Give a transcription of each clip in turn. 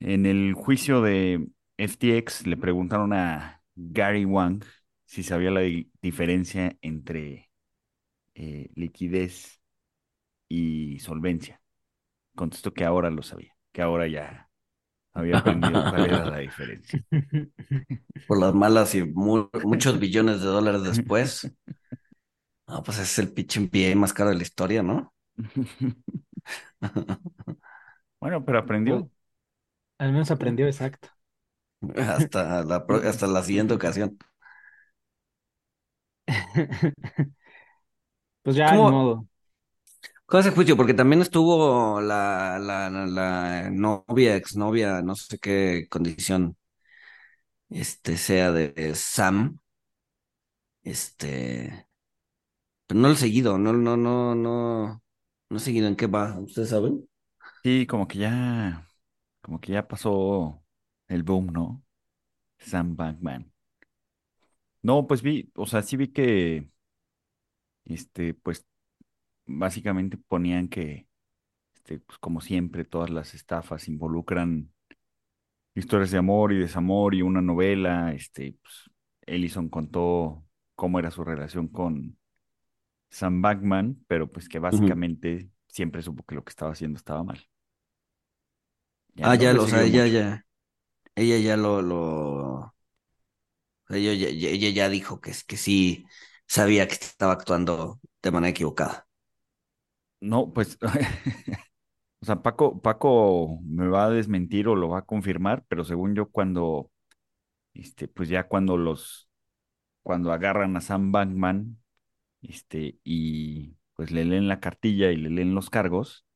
En el juicio de FTX le preguntaron a Gary Wang si sabía la di- diferencia entre eh, liquidez y solvencia. Contestó que ahora lo sabía, que ahora ya había aprendido cuál era la diferencia. por las malas y mu- muchos billones de dólares después. No, pues es el pinche MBA más caro de la historia, ¿no? Bueno, pero aprendió. Al menos aprendió exacto. Hasta la, hasta la siguiente ocasión. Pues ya, ¿Cómo? ni modo. ¿Cuál es el juicio? Porque también estuvo la, la, la, la novia, exnovia, no sé qué condición este sea de, de Sam. Este, pero no lo he seguido, no, no, no, no, no he seguido en qué va, ¿ustedes saben? Sí, como que ya, como que ya pasó el boom, ¿no? Sam Bankman. No, pues vi, o sea, sí vi que, este, pues, básicamente ponían que, este, pues, como siempre, todas las estafas involucran historias de amor y desamor y una novela, este, pues, Ellison contó cómo era su relación con Sam Bankman, pero pues que básicamente siempre supo que lo que estaba haciendo estaba mal. Ah, no ya, o sea, ella mucho. ya, ella ya lo, lo, ella ella ya dijo que, es- que sí sabía que estaba actuando de manera equivocada. No, pues, o sea, Paco, Paco me va a desmentir o lo va a confirmar, pero según yo, cuando, este, pues ya cuando los, cuando agarran a Sam Bankman, este, y pues le leen la cartilla y le leen los cargos,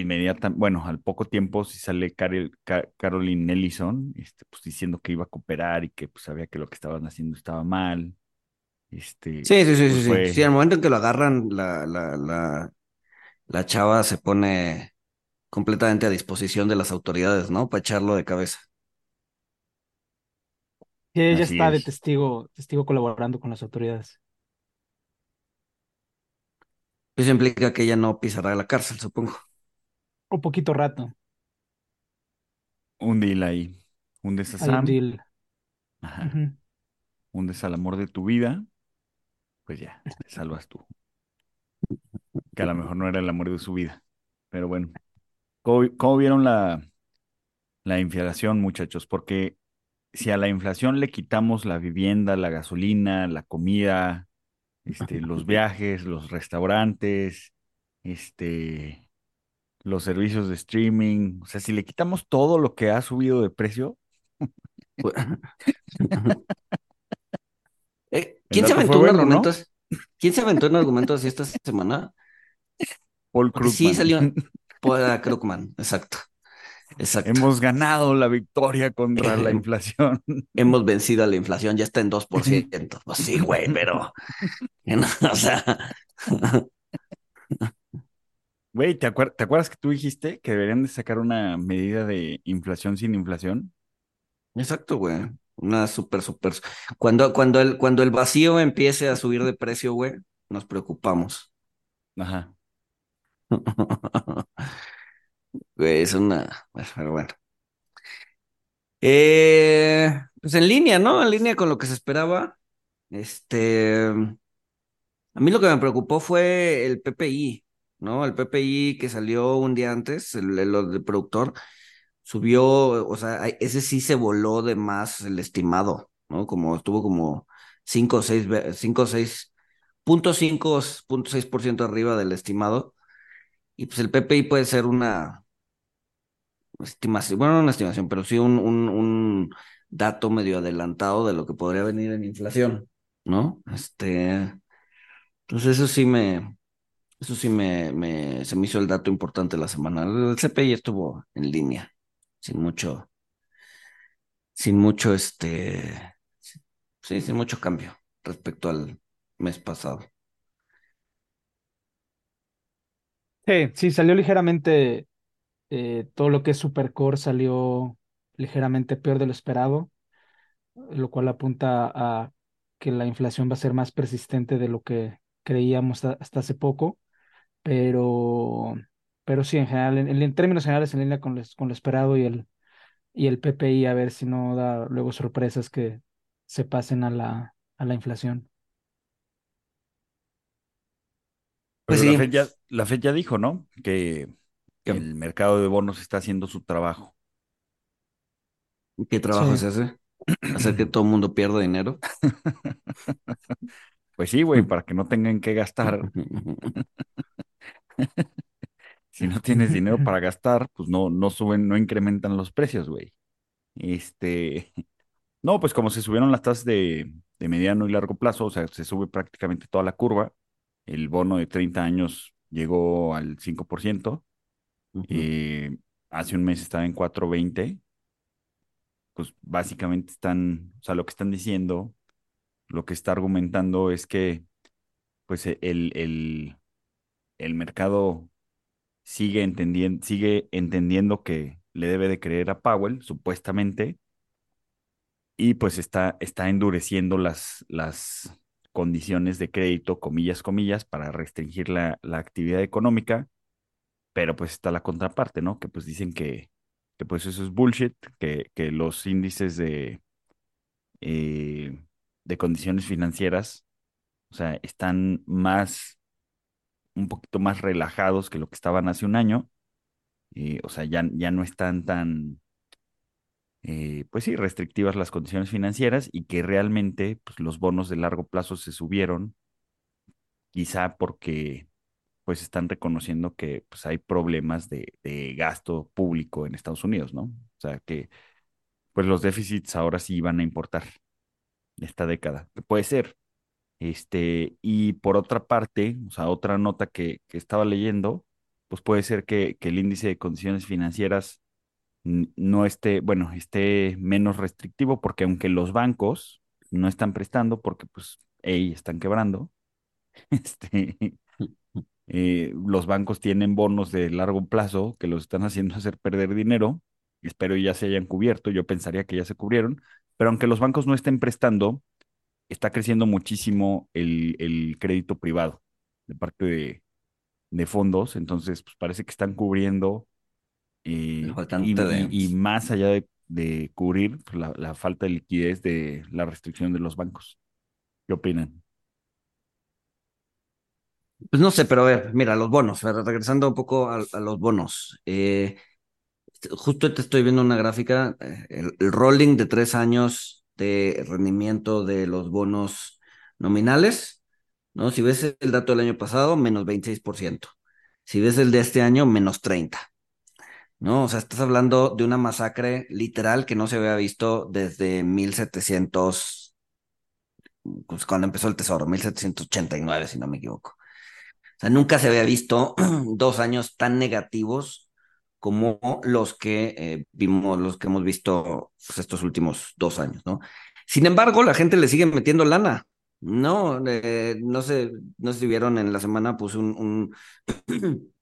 inmediatamente, bueno, al poco tiempo sí sale Carol, Ca- Caroline Ellison, este, pues diciendo que iba a cooperar y que pues sabía que lo que estaban haciendo estaba mal, este, Sí, sí, sí, pues sí, sí. fue, Sí, al momento en que lo agarran, la, la, la, la chava se pone completamente a disposición de las autoridades, ¿no? Para echarlo de cabeza. Que ella así está de es. testigo, testigo colaborando con las autoridades. Eso implica que ella no pisará la cárcel, supongo. Un poquito rato. Un deal ahí. Hundes a Hay un deal. ajá, Ujú. hundes al amor de tu vida, pues ya, te salvas tú. Que a lo mejor no era el amor de su vida. Pero bueno, ¿cómo, cómo vieron la, la inflación, muchachos? Porque si a la inflación le quitamos la vivienda, la gasolina, la comida, este, los viajes, los restaurantes, este, los servicios de streaming, o sea, si le quitamos todo lo que ha subido de precio, Eh, el ¿quién se aventó un bueno, argumento? ¿no? así- ¿Quién se aventó un argumento así esta semana? Paul Porque sí Krugman. salió a Krugman, exacto, exacto. Hemos ganado la victoria contra la inflación. Hemos vencido a la inflación, ya está en 2%. Pues sí, güey, pero, o sea, Güey, ¿te acuer- te acuerdas que tú dijiste que deberían de sacar una medida de inflación sin inflación? exacto, güey. Una súper, súper. Cuando, cuando el, cuando el vacío empiece a subir de precio, güey, nos preocupamos. Ajá. Güey, es una. Pero bueno. Eh, pues en línea, ¿no? En línea con lo que se esperaba. Este. A mí lo que me preocupó fue el PPI, ¿no? El PPI que salió un día antes, el, el- del productor, subió, o sea, ese sí se voló de más el estimado, ¿no? Como estuvo como 5 o 6, 5 o 6, punto 5, punto 6% arriba del estimado. Y pues el PPI puede ser una estimación, bueno, no una estimación, pero sí un, un, un dato medio adelantado de lo que podría venir en inflación, ¿no? Este, entonces eso sí me, eso sí me, se me hizo el dato importante la semana. El CPI estuvo en línea, sin mucho, sin mucho, este, sí, sin mucho cambio respecto al mes pasado. Sí, sí, salió ligeramente, eh, todo lo que es Supercore salió ligeramente peor de lo esperado, lo cual apunta a que la inflación va a ser más persistente de lo que creíamos hasta hace poco, pero, pero sí, en general, en, términos generales, en línea con lo, con lo esperado y el, y el PPI, a ver si no da luego sorpresas que se pasen a la, a la inflación. Pues sí. la, Fed ya, la ya dijo, ¿no? Que el mercado de bonos está haciendo su trabajo. ¿Qué trabajo se hace? ¿Hacer que todo el mundo pierda dinero? pues sí, güey, para que no tengan que gastar. si no tienes dinero para gastar, pues no, no suben, no incrementan los precios, güey. Este, no, pues como se subieron las tasas de, de mediano y largo plazo, o sea, se sube prácticamente toda la curva, el bono de 30 años llegó al 5%, eh, hace un mes estaba en 4.20, pues básicamente están, o sea, lo que están diciendo, lo que está argumentando es que pues el, el, el mercado sigue entendiendo, sigue entendiendo que le debe de creer a Powell, supuestamente, y pues está, está endureciendo las, las condiciones de crédito, comillas, comillas, para restringir la, actividad económica, pero pues está la contraparte, ¿no? Que pues dicen que, que pues eso es bullshit, que, que los índices de, eh, de condiciones financieras, o sea, están más, un poquito más relajados que lo que estaban hace un año, eh, o sea, ya, ya no están tan eh, pues sí, restrictivas las condiciones financieras y que realmente pues, los bonos de largo plazo se subieron, quizá porque pues están reconociendo que pues, hay problemas de, gasto público en Estados Unidos, ¿no? O sea, que pues los déficits ahora sí van a importar esta década, puede ser. Este, y por otra parte, o sea, otra nota que, estaba leyendo, pues puede ser que, que el índice de condiciones financieras no esté, bueno, esté menos restrictivo, porque aunque los bancos no están prestando, porque pues, están quebrando, este, eh, los bancos tienen bonos de largo plazo que los están haciendo hacer perder dinero, espero ya se hayan cubierto, yo pensaría que ya se cubrieron, pero aunque los bancos no estén prestando, está creciendo muchísimo el, el crédito privado de parte de, de fondos, entonces pues parece que están cubriendo y, y, más allá de, cubrir pues, la, falta de liquidez de la restricción de los bancos. ¿Qué opinan? Pues no sé, pero a ver, mira, los bonos, regresando un poco a, los bonos. Eh, justo te estoy viendo una gráfica, eh, el, el, rolling de tres años rendimiento de los bonos nominales, ¿no? Si ves el dato del año pasado, menos 26%. Si ves el de este año, menos 30%. ¿no? O sea, estás hablando de una masacre literal que no se había visto desde 1700, pues cuando empezó el tesoro, 1789, si no me equivoco. O sea, nunca se había visto dos años tan negativos como los que eh, vimos, los que hemos visto pues, estos últimos dos años, ¿no? Sin embargo, la gente le sigue metiendo lana. No, eh, no sé, no si vieron en la semana, puse un,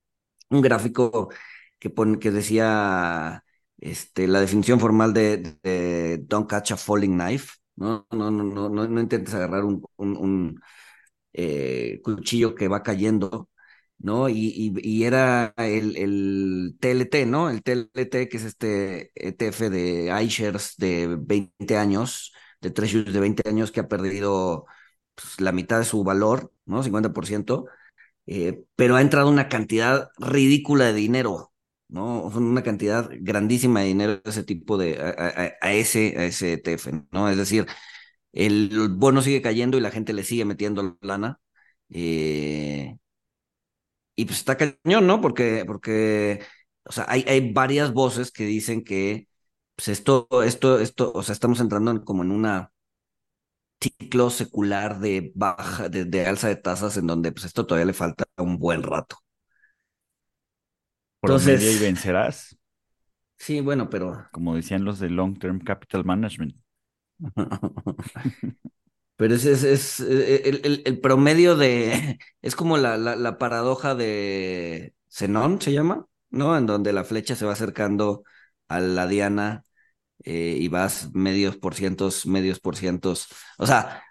un, gráfico que, que decía este, la definición formal de, Don't catch a falling knife, ¿no? No, no, no, no, no intentes agarrar un, un, eh, cuchillo que va cayendo, ¿no? Y, y, era el, el, TLT, ¿no? El TLT, que es este ETF de iShares de 20 años, de treasuries de 20 años que ha perdido pues, la mitad de su valor, ¿no? 50%, eh, pero ha entrado una cantidad ridícula de dinero ¿no? Una cantidad grandísima de dinero ese tipo de, a, ese, a ese ETF, ¿no? Es decir, el bono sigue cayendo y la gente le sigue metiendo lana. Eh, y pues está cañón, ¿no? Porque, porque, o sea, hay, hay varias voces que dicen que, pues esto, esto, esto, o sea, estamos entrando como en una ciclo secular de baja, de, de alza de tasas en donde pues esto todavía le falta un buen rato. Entonces, y vencerás. Sí, bueno, pero. Como decían los de Long Term Capital Management. pero ese es, eh, el, el, promedio de. Es como la, la, paradoja de Zenón, se llama, ¿no? En donde la flecha se va acercando a la diana eh, y vas medios por cientos, medios por cientos. O sea,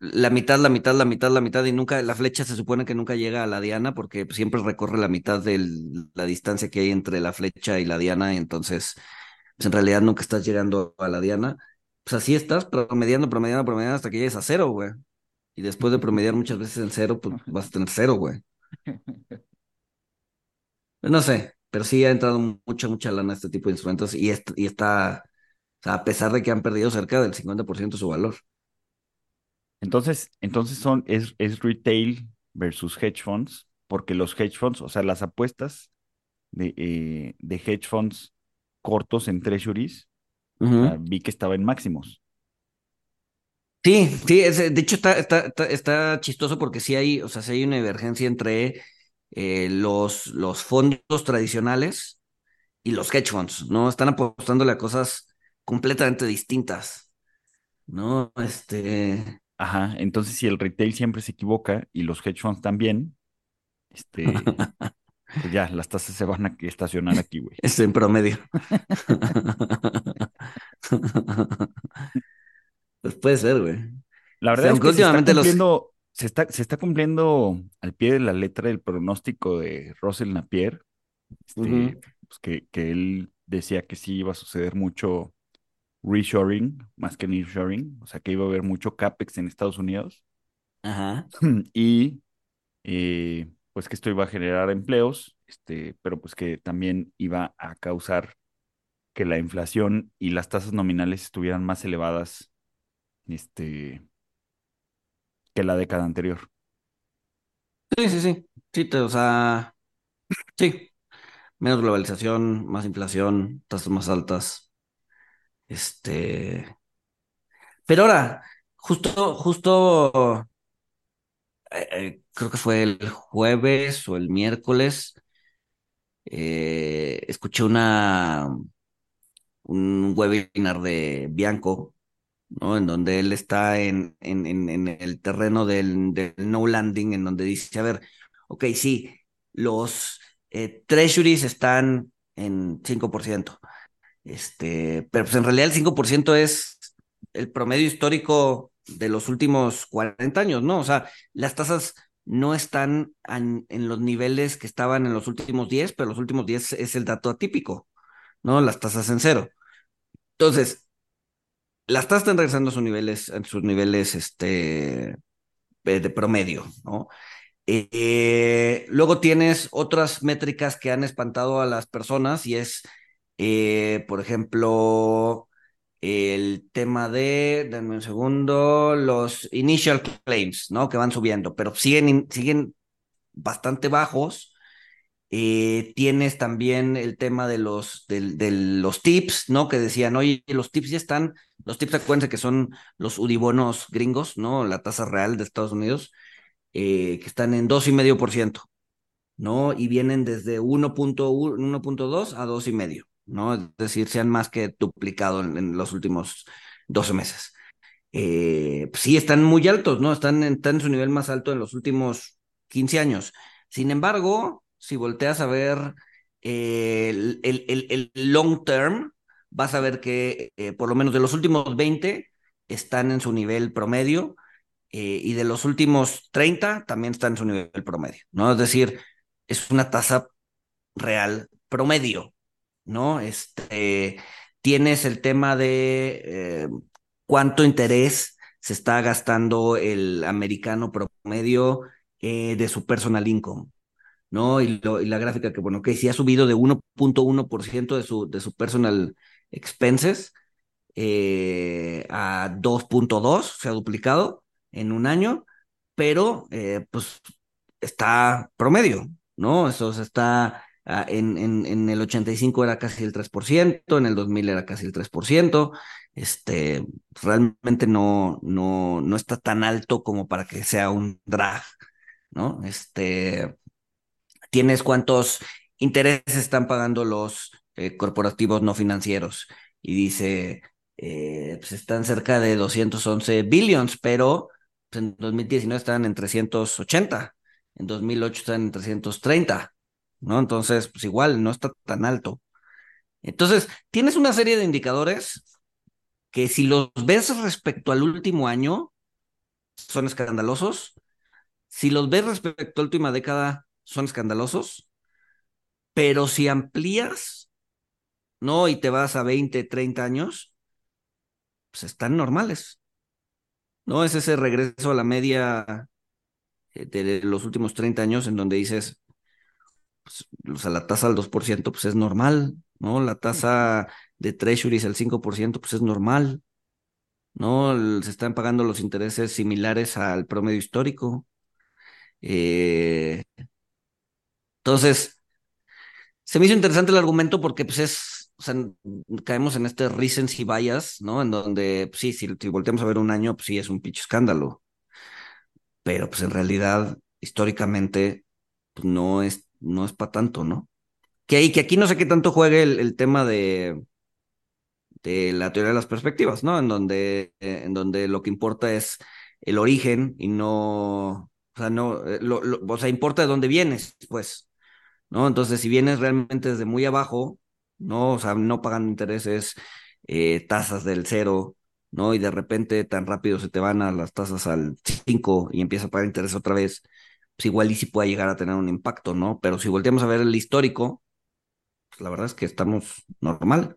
la mitad, la mitad, la mitad, la mitad, y nunca, la flecha se supone que nunca llega a la diana porque siempre recorre la mitad de la distancia que hay entre la flecha y la diana, entonces, pues en realidad nunca estás llegando a la diana. Pues así estás, promediando, promediando, promediando hasta que llegues a cero, güey. Y después de promediar muchas veces en cero, pues vas a tener cero, güey. Pues no sé, pero sí ha entrado mucha, mucha lana este tipo de instrumentos y, y está, o sea, a pesar de que han perdido cerca del 50% de su valor. Entonces, entonces son, es, es retail versus hedge funds, porque los hedge funds, o sea, las apuestas de, eh, de hedge funds cortos en treasuries, vi que estaba en máximos. Sí, sí, de hecho está, está, está, chistoso porque sí hay, o sea, sí hay una divergencia entre eh, los, los fondos tradicionales y los hedge funds, ¿no? Están apostándole a cosas completamente distintas, ¿no? Este, Ajá, entonces si el retail siempre se equivoca y los hedge funds también, este, pues ya, las tasas se van a estacionar aquí, güey. Es en promedio. pues puede ser, güey. La verdad es que últimamente se, está se, está, se está cumpliendo al pie de la letra el pronóstico de Russell Napier, este, pues que, que él decía que sí iba a suceder mucho reshoring más que nearshoring, o sea que iba a haber mucho CAPEX en Estados Unidos. Ajá. Y eh, pues que esto iba a generar empleos, este, pero pues que también iba a causar que la inflación y las tasas nominales estuvieran más elevadas este, que la década anterior. Sí, sí, sí. Sí, o sea, sí. Menos globalización, más inflación, tasas más altas. Este. Pero ahora, justo, justo, eh, eh, creo que fue el jueves o el miércoles, eh, escuché una, un webinar de Bianco, ¿no? En donde él está en, en, en, el terreno del, del, no landing, en donde dice, a ver, ok, sí, los treasuries están en 5%, este, pero pues en realidad el 5% es el promedio histórico de los últimos 40 años, ¿no? O sea, las tasas no están en, los niveles que estaban en los últimos 10, pero los últimos 10 es el dato atípico, ¿no? Las tasas en cero. Entonces, las tasas están regresando a sus niveles, a sus niveles este, de promedio, ¿no? Eh, luego tienes otras métricas que han espantado a las personas y es eh, por ejemplo, el tema de, denme un segundo, los initial claims, ¿no? Que van subiendo, pero siguen, siguen bastante bajos. Eh, tienes también el tema de los, de, los tips, ¿no? Que decían, oye, los tips ya están, los tips acuérdense que son los udibonos gringos, ¿no? La tasa real de Estados Unidos, eh, que están en 2,5%, ¿no? Y vienen desde 1.2 a 2,5%. ¿No? Es decir, se han más que duplicado en, los últimos 12 meses. Eh, pues sí, están muy altos, ¿no? Están, en su nivel más alto en los últimos 15 años. Sin embargo, si volteas a ver eh, el, long term, vas a ver que eh, por lo menos de los últimos 20 están en su nivel promedio y de los últimos 30 también están en su nivel promedio, ¿no? Es decir, es una tasa real promedio, ¿no? Este, tienes el tema de eh, cuánto interés se está gastando el americano promedio eh, de su personal income, ¿no? Y, la gráfica que, bueno, que sí ha subido de 1.1% de su, de su personal expenses eh, a 2.2, se ha duplicado en un año, pero eh, pues está promedio, ¿no? Eso está ah, en, en, en, el 85 era casi el 3%, en el 2000 era casi el 3%, este, realmente no, no, no está tan alto como para que sea un drag, ¿no? Este, tienes cuántos intereses están pagando los eh, corporativos no financieros y dice, eh, pues están cerca de 211 billions, pero pues en 2019 estaban en 380, en 2008 estaban en 330, ¿no? Entonces, pues igual no está tan alto. Entonces, tienes una serie de indicadores que si los ves respecto al último año, son escandalosos. Si los ves respecto a la última década, son escandalosos. Pero si amplías, ¿no? Y te vas a 20, 30 años, pues están normales. ¿No? Es ese regreso a la media eh, de los últimos 30 años en donde dices, pues, o sea, la tasa al 2%, pues es normal, ¿no? La tasa de treasuries al 5%, pues es normal, ¿no? Se están pagando los intereses similares al promedio histórico. Eh, entonces, se me hizo interesante el argumento porque pues es, o sea, caemos en este recency bias, ¿no? En donde, pues, sí, si, si volteamos a ver un año, pues sí, es un pinche escándalo. Pero pues en realidad, históricamente, pues no es, no es para tanto, ¿no? Que, que aquí no sé qué tanto juegue el, tema de, de la teoría de las perspectivas, ¿no? En donde, en donde lo que importa es el origen y no, o sea, no, eh, lo, o sea, importa de dónde vienes, pues, ¿no? Entonces, si vienes realmente desde muy abajo, ¿no? O sea, no pagan intereses, eh, tasas del cero, ¿no? Y de repente tan rápido se te van a las tasas al 5 y empieza a pagar interés otra vez, pues igual y sí puede llegar a tener un impacto, ¿no? Pero si volteamos a ver el histórico, pues la verdad es que estamos normal.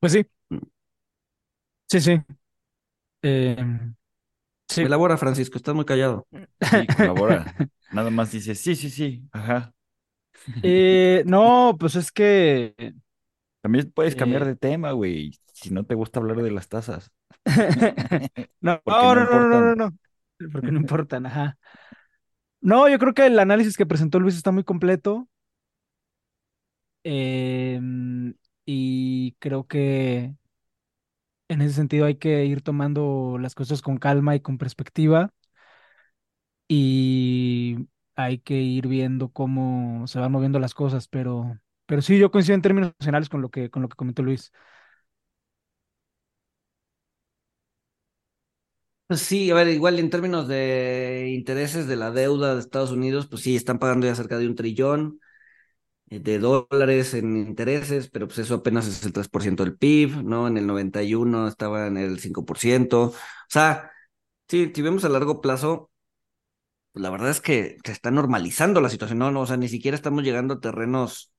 Pues sí. Sí, sí. Eh, sí. Elabora, Francisco, estás muy callado. Sí, colabora. Nada más dice, sí, sí, sí, ajá. Eh, no, pues es que. También puedes cambiar Eh. de tema, güey, si no te gusta hablar de las tasas. No, no, no no, no, no, no. Porque no importan, ajá. No, yo creo que el análisis que presentó Luis está muy completo. em, y creo que en ese sentido hay que ir tomando las cosas con calma y con perspectiva. Y hay que ir viendo cómo se van moviendo las cosas. Pero, pero sí, yo coincido en términos generales con lo que, con lo que comentó Luis. Pues sí, a ver, igual en términos de intereses de la deuda de Estados Unidos, pues sí, están pagando ya cerca de un trillón eh, de dólares en intereses, pero pues eso apenas es el 3% del PIB, ¿no? En el 91 estaba en el 5%. O sea, sí, si vemos a largo plazo, pues la verdad es que se está normalizando la situación, ¿no? o sea, ni siquiera estamos llegando a terrenos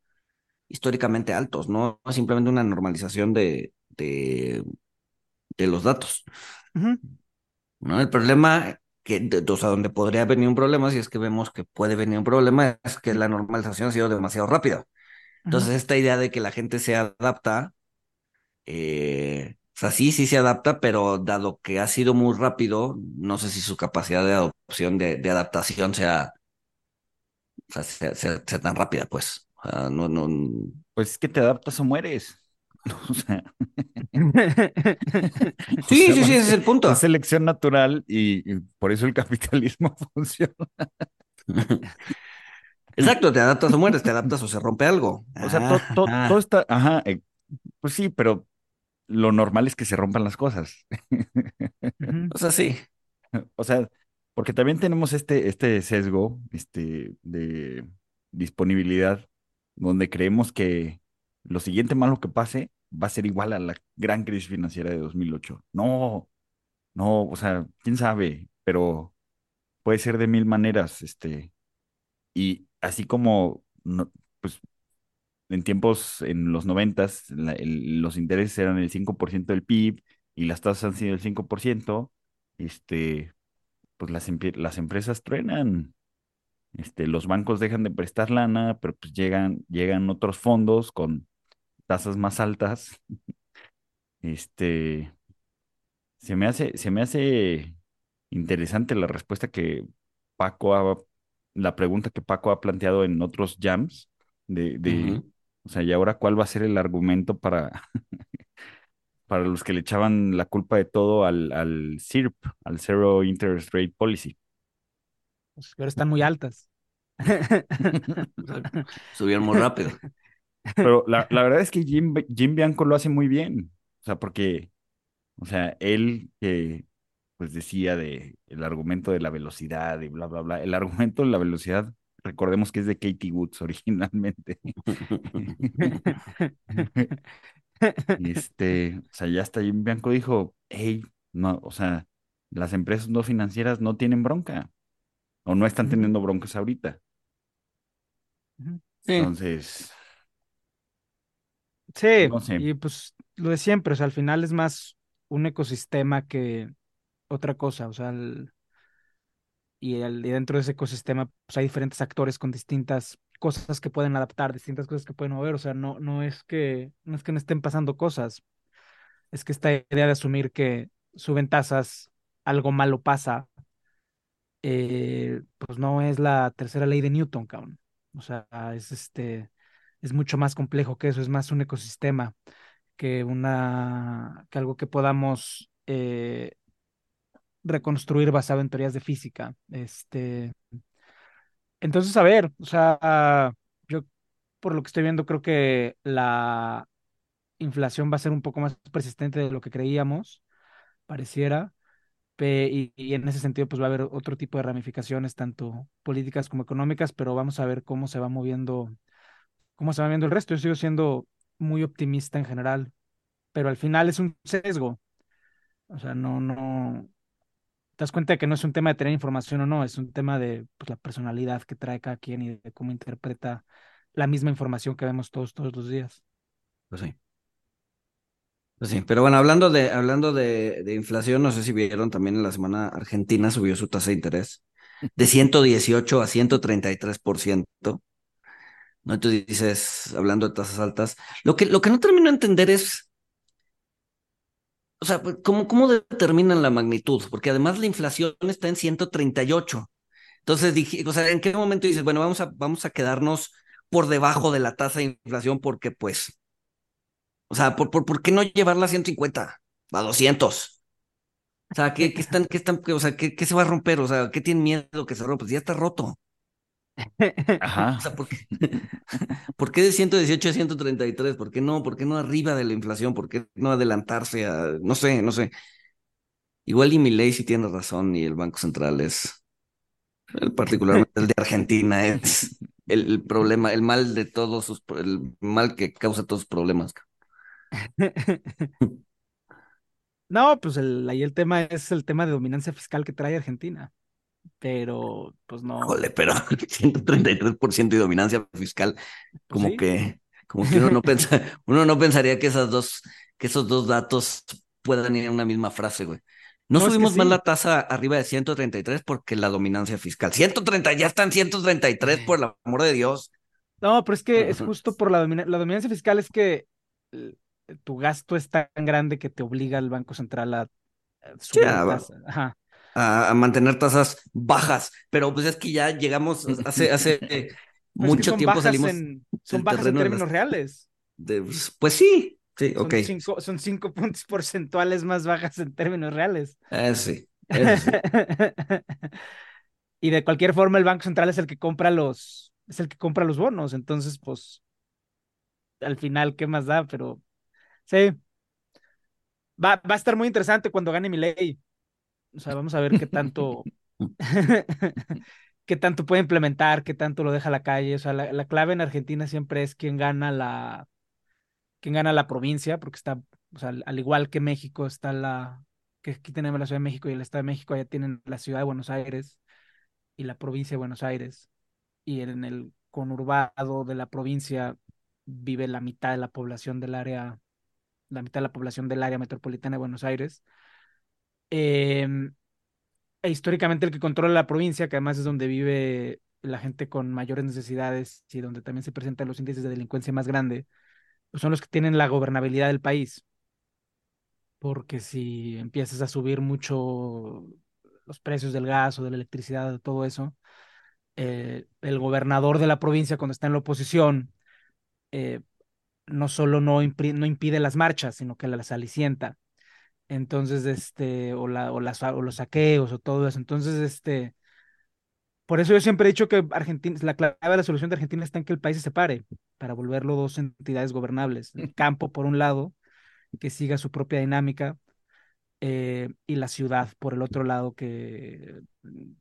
históricamente altos, ¿no? Simplemente una normalización de, de, los datos. Ujú, ¿no? El problema, que, de- o sea, donde podría venir un problema, si es que vemos que puede venir un problema, es que la normalización ha sido demasiado rápida. Entonces, esta idea de que la gente se adapta, eh, o sea, sí, sí se adapta, pero dado que ha sido muy rápido, no sé si su capacidad de adopción, de, de adaptación sea, o sea, sea, sea- sea tan rápida, pues. O sea, no, no, Pues es que te adaptas o mueres. O sea, o Sí, sea, sí, sí, ese es el punto. Es selección natural y, y por eso el capitalismo funciona. Exacto, te adaptas o mueres, te adaptas o se rompe algo. O sea, to- to- Ah, todo está, ajá, eh, pues sí, pero lo normal es que se rompan las cosas. O sea, sí. O sea, porque también tenemos este, este sesgo, este, de disponibilidad, donde creemos que lo siguiente malo que pase va a ser igual a la gran crisis financiera de 2008. No, no, o sea, quién sabe, pero puede ser de mil maneras, este, y así como, pues, en tiempos, en los noventas, los intereses eran el 5% del PIB y las tasas han sido el 5%, este pues las, las empresas truenan. Este, los bancos dejan de prestar lana, pero pues llegan, llegan otros fondos con tasas más altas. Este, se me hace, se me hace interesante la respuesta que Paco ha, la pregunta que Paco ha planteado en otros jams de, de o sea, y ahora cuál va a ser el argumento para, para los que le echaban la culpa de todo al, al CIRP, al Zero Interest Rate Policy. Pues, pero están muy altas. Subieron muy rápido. Pero la, la verdad es que Jim, Jim Bianco lo hace muy bien. O sea, porque, o sea, él que pues decía de el argumento de la velocidad y bla, bla, bla. El argumento de la velocidad, recordemos que es de Katie Woods originalmente. este, o sea, ya hasta Jim Bianco dijo, hey, no, o sea, las empresas no financieras no tienen bronca o no están teniendo broncas ahorita. Entonces. Sí, y pues lo de siempre, o sea, al final es más un ecosistema que otra cosa, o sea, y, el, dentro de ese ecosistema pues hay diferentes actores con distintas cosas que pueden adaptar, distintas cosas que pueden mover, o sea, no, no es que no es que no estén pasando cosas, es que esta idea de asumir que suben tasas, algo malo pasa, eh, pues no es la tercera ley de Newton, cabrón. O sea, es este, es mucho más complejo que eso, es más un ecosistema que una, que algo que podamos eh, reconstruir basado en teorías de física. Este, entonces, a ver, o sea, yo por lo que estoy viendo creo que la inflación va a ser un poco más persistente de lo que creíamos, pareciera. Y, y, en ese sentido, pues va a haber otro tipo de ramificaciones, tanto políticas como económicas, pero vamos a ver cómo se va moviendo, cómo se va moviendo el resto. Yo sigo siendo muy optimista en general, pero al final es un sesgo. O sea, no, no, te das cuenta de que no es un tema de tener información o no, es un tema de pues, la personalidad que trae cada quien y de cómo interpreta la misma información que vemos todos, todos los días. Pues sí. Pues sí, pero bueno, hablando de, hablando de, inflación, no sé si vieron también en la semana Argentina subió su tasa de interés de 118 a 133%. ¿No? Entonces dices, hablando de tasas altas, lo que, lo que no termino de entender es, o sea, pues, ¿cómo, ¿cómo determinan la magnitud? Porque además la inflación está en 138. Entonces dije, o sea, ¿en qué momento dices, bueno, vamos a, vamos a quedarnos por debajo de la tasa de inflación porque pues o sea, ¿por, por, por qué no llevarla a 150? A 200. O sea, ¿qué, qué están, qué están, o sea, ¿qué, ¿qué, se va a romper? O sea, ¿qué tienen miedo que se rompa? Pues ya está roto. Ajá. O sea, ¿por qué, ¿por qué de 118 a 133? ¿Por qué no? ¿Por qué no arriba de la inflación? ¿Por qué no adelantarse a, no sé, no sé? Igual y mi ley sí tiene razón y el Banco Central es, particularmente el de Argentina, es el, el problema, el mal de todos sus, el mal que causa todos sus problemas. no, pues el, ahí el tema es el tema de dominancia fiscal que trae Argentina. Pero, pues no. Jole, pero 133% de dominancia fiscal, pues como que, como que uno no pensa, uno no pensaría que esas dos, que esos dos datos puedan ir en una misma frase, güey. No, subimos más la tasa arriba de 133 porque la dominancia fiscal. 130, ya están 133, por el amor de Dios. No, pero es que es justo por la, la dominancia fiscal, es que tu gasto es tan grande que te obliga al Banco Central a, subir a, mantener tasas bajas, pero pues es que ya llegamos hace, hace mucho tiempo salimos. son bajas en términos reales. Pues, pues, sí, sí, son Cinco, son cinco puntos porcentuales más bajas en términos reales. Eh, sí. y de cualquier forma, el Banco Central es el que compra los, es el que compra los bonos, entonces, pues, al final, ¿qué más da? Pero Sí. Va, va a estar muy interesante cuando gane mi ley. O sea, vamos a ver qué tanto, qué tanto puede implementar, qué tanto lo deja a la calle. O sea, la, clave en Argentina siempre es quién gana la, quién gana la provincia, porque está, o sea, al igual que México está la, que aquí tenemos la Ciudad de México y el Estado de México, allá tienen la Ciudad de Buenos Aires y la provincia de Buenos Aires. Y en el conurbado de la provincia vive la mitad de la población del área la mitad de la población del área metropolitana de Buenos Aires. Em, e históricamente el que controla la provincia, que además es donde vive la gente con mayores necesidades y donde también se presentan los índices de delincuencia más grande, pues son los que tienen la gobernabilidad del país. Porque si empiezas a subir mucho los precios del gas o de la electricidad, de todo eso, eh, el gobernador de la provincia cuando está en la oposición, eh, no solo no, no, impide las marchas, sino que las alicienta. Entonces, este, o, la, o, los saqueos o todo eso. Entonces, este, por eso yo siempre he dicho que Argentina, la clave de la solución de Argentina está en que el país se separe para volverlo dos entidades gobernables. El campo, por un lado, que siga su propia dinámica, eh, y la ciudad, por el otro lado, que,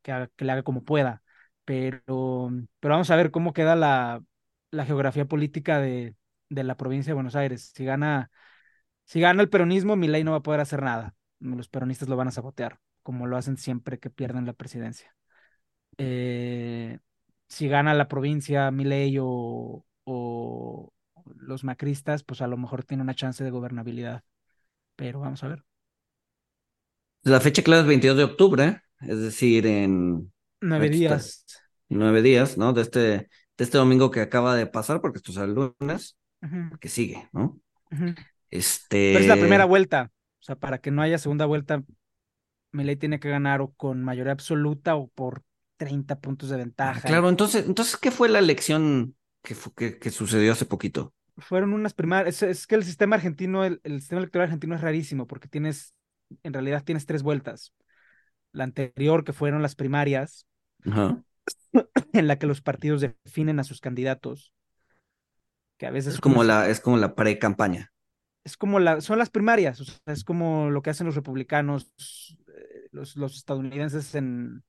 que, le haga como pueda. Pero, pero vamos a ver cómo queda la, la geografía política de, de la provincia de Buenos Aires. Si gana si gana el peronismo, ley no va a poder hacer nada. Los peronistas lo van a sabotear, como lo hacen siempre que pierden la presidencia. Eh, si gana la provincia Milei o, o los macristas, pues a lo mejor tiene una chance de gobernabilidad. Pero vamos a ver. La fecha clave es 22 de octubre, es decir, en nueve días. Nueve días, ¿no? De este, de este domingo que acaba de pasar, porque esto es el lunes, que sigue, ¿no? Este... Pero es la primera vuelta. O sea, para que no haya segunda vuelta, Milei tiene que ganar o con mayoría absoluta o por 30 puntos de ventaja. claro, entonces, entonces, ¿qué fue la elección que, que, sucedió hace poquito? Fueron unas primarias. Es, que el sistema argentino, el, sistema electoral argentino es rarísimo porque tienes, en realidad tienes tres vueltas. La anterior, que fueron las primarias, en la que los partidos definen a sus candidatos. Que a veces. Es como la, es como la pre-campaña es como la, son las primarias, o sea, es como lo que hacen los republicanos, eh, los, los estadounidenses en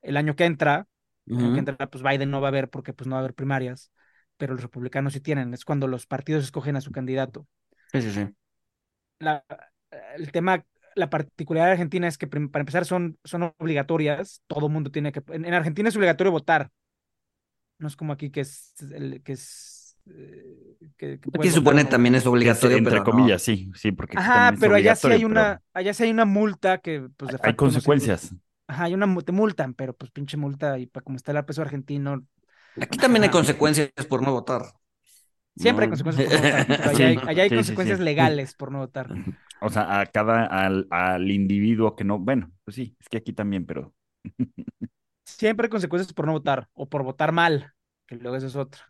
el año que entra, el año que entra, pues Biden no va a haber porque pues no va a haber primarias, pero los republicanos sí tienen, es cuando los partidos escogen a su candidato. Sí, sí, sí. La, el tema, la particularidad de Argentina es que para empezar son, son obligatorias, todo mundo tiene que, en, Argentina es obligatorio votar, no es como aquí que es, que es eh, que, Aquí supone también es obligatorio. entre comillas, sí, sí, porque. Ajá, pero allá sí hay una, allá sí hay una multa que, pues, Hay consecuencias. Ajá, hay una, te multan, pero pues pinche multa y para como está el peso argentino. Aquí también hay consecuencias por no votar. Siempre hay consecuencias por no votar. allá hay, consecuencias legales por no votar. O sea, a cada, al, al individuo que no, bueno, pues sí, es que aquí también, pero. Siempre hay consecuencias por no votar o por votar mal, que luego eso es otro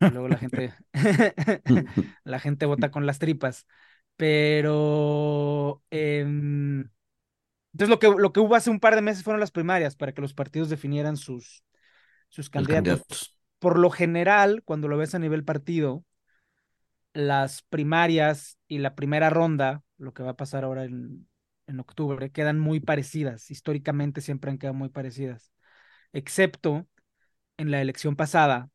luego la gente, la gente vota con las tripas. Pero em, entonces lo que, lo que hubo hace un par de meses fueron las primarias para que los partidos definieran sus, sus candidatos. Por lo general, cuando lo ves a nivel partido, las primarias y la primera ronda, lo que va a pasar ahora en, en octubre, quedan muy parecidas. Históricamente siempre han quedado muy parecidas. Excepto en la elección pasada,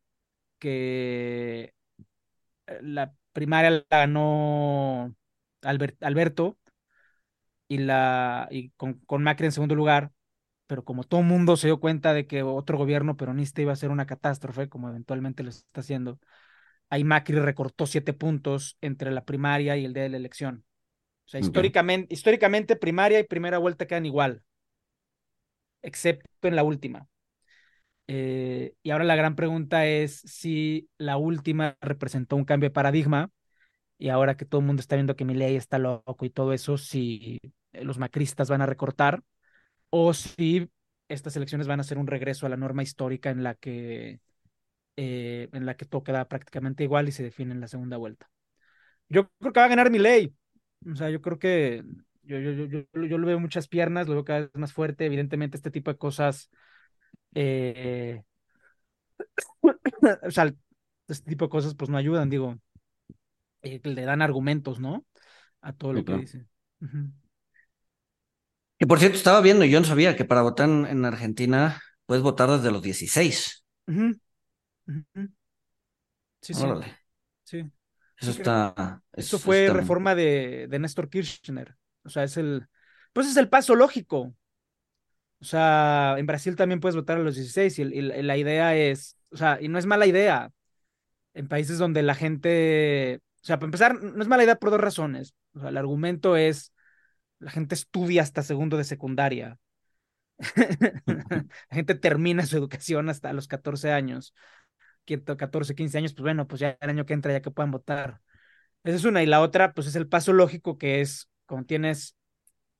que eh, la primaria la ganó Alberto y, la, y con, con, Macri en segundo lugar, pero como todo el mundo se dio cuenta de que otro gobierno peronista iba a ser una catástrofe, como eventualmente lo está haciendo, ahí Macri recortó siete puntos entre la primaria y el día de la elección. O sea, históricamente, históricamente primaria y primera vuelta quedan igual, excepto en la última. Eh, y ahora la gran pregunta es si la última representó un cambio de paradigma y ahora que todo el mundo está viendo que mi ley está loco y todo eso, si los macristas van a recortar o si estas elecciones van a ser un regreso a la norma histórica en la que, eh, en la que todo queda prácticamente igual y se define en la segunda vuelta. Yo creo que va a ganar mi ley. O sea, yo creo que yo, yo, yo, yo lo veo muchas piernas, lo veo cada vez más fuerte. Evidentemente, este tipo de cosas eh, o sea, este tipo de cosas pues no ayudan, digo, eh, le dan argumentos, ¿no? A todo lo que dice. Y por cierto, estaba viendo, yo no sabía que para votar en, Argentina puedes votar desde los 16. Sí, sí. Sí. Eso está. Eso fue reforma de, de Néstor Kirchner. O sea, es el. Pues es el paso lógico. O sea, en Brasil también puedes votar a los 16 y, la idea es, o sea, y no es mala idea. En países donde la gente, o sea, para empezar, no es mala idea por dos razones. O sea, el argumento es, la gente estudia hasta segundo de secundaria. La gente termina su educación hasta los 14 años. 14, 15 años, pues bueno, pues ya el año que entra ya que puedan votar. Esa es una. Y la otra, pues es el paso lógico que es cuando tienes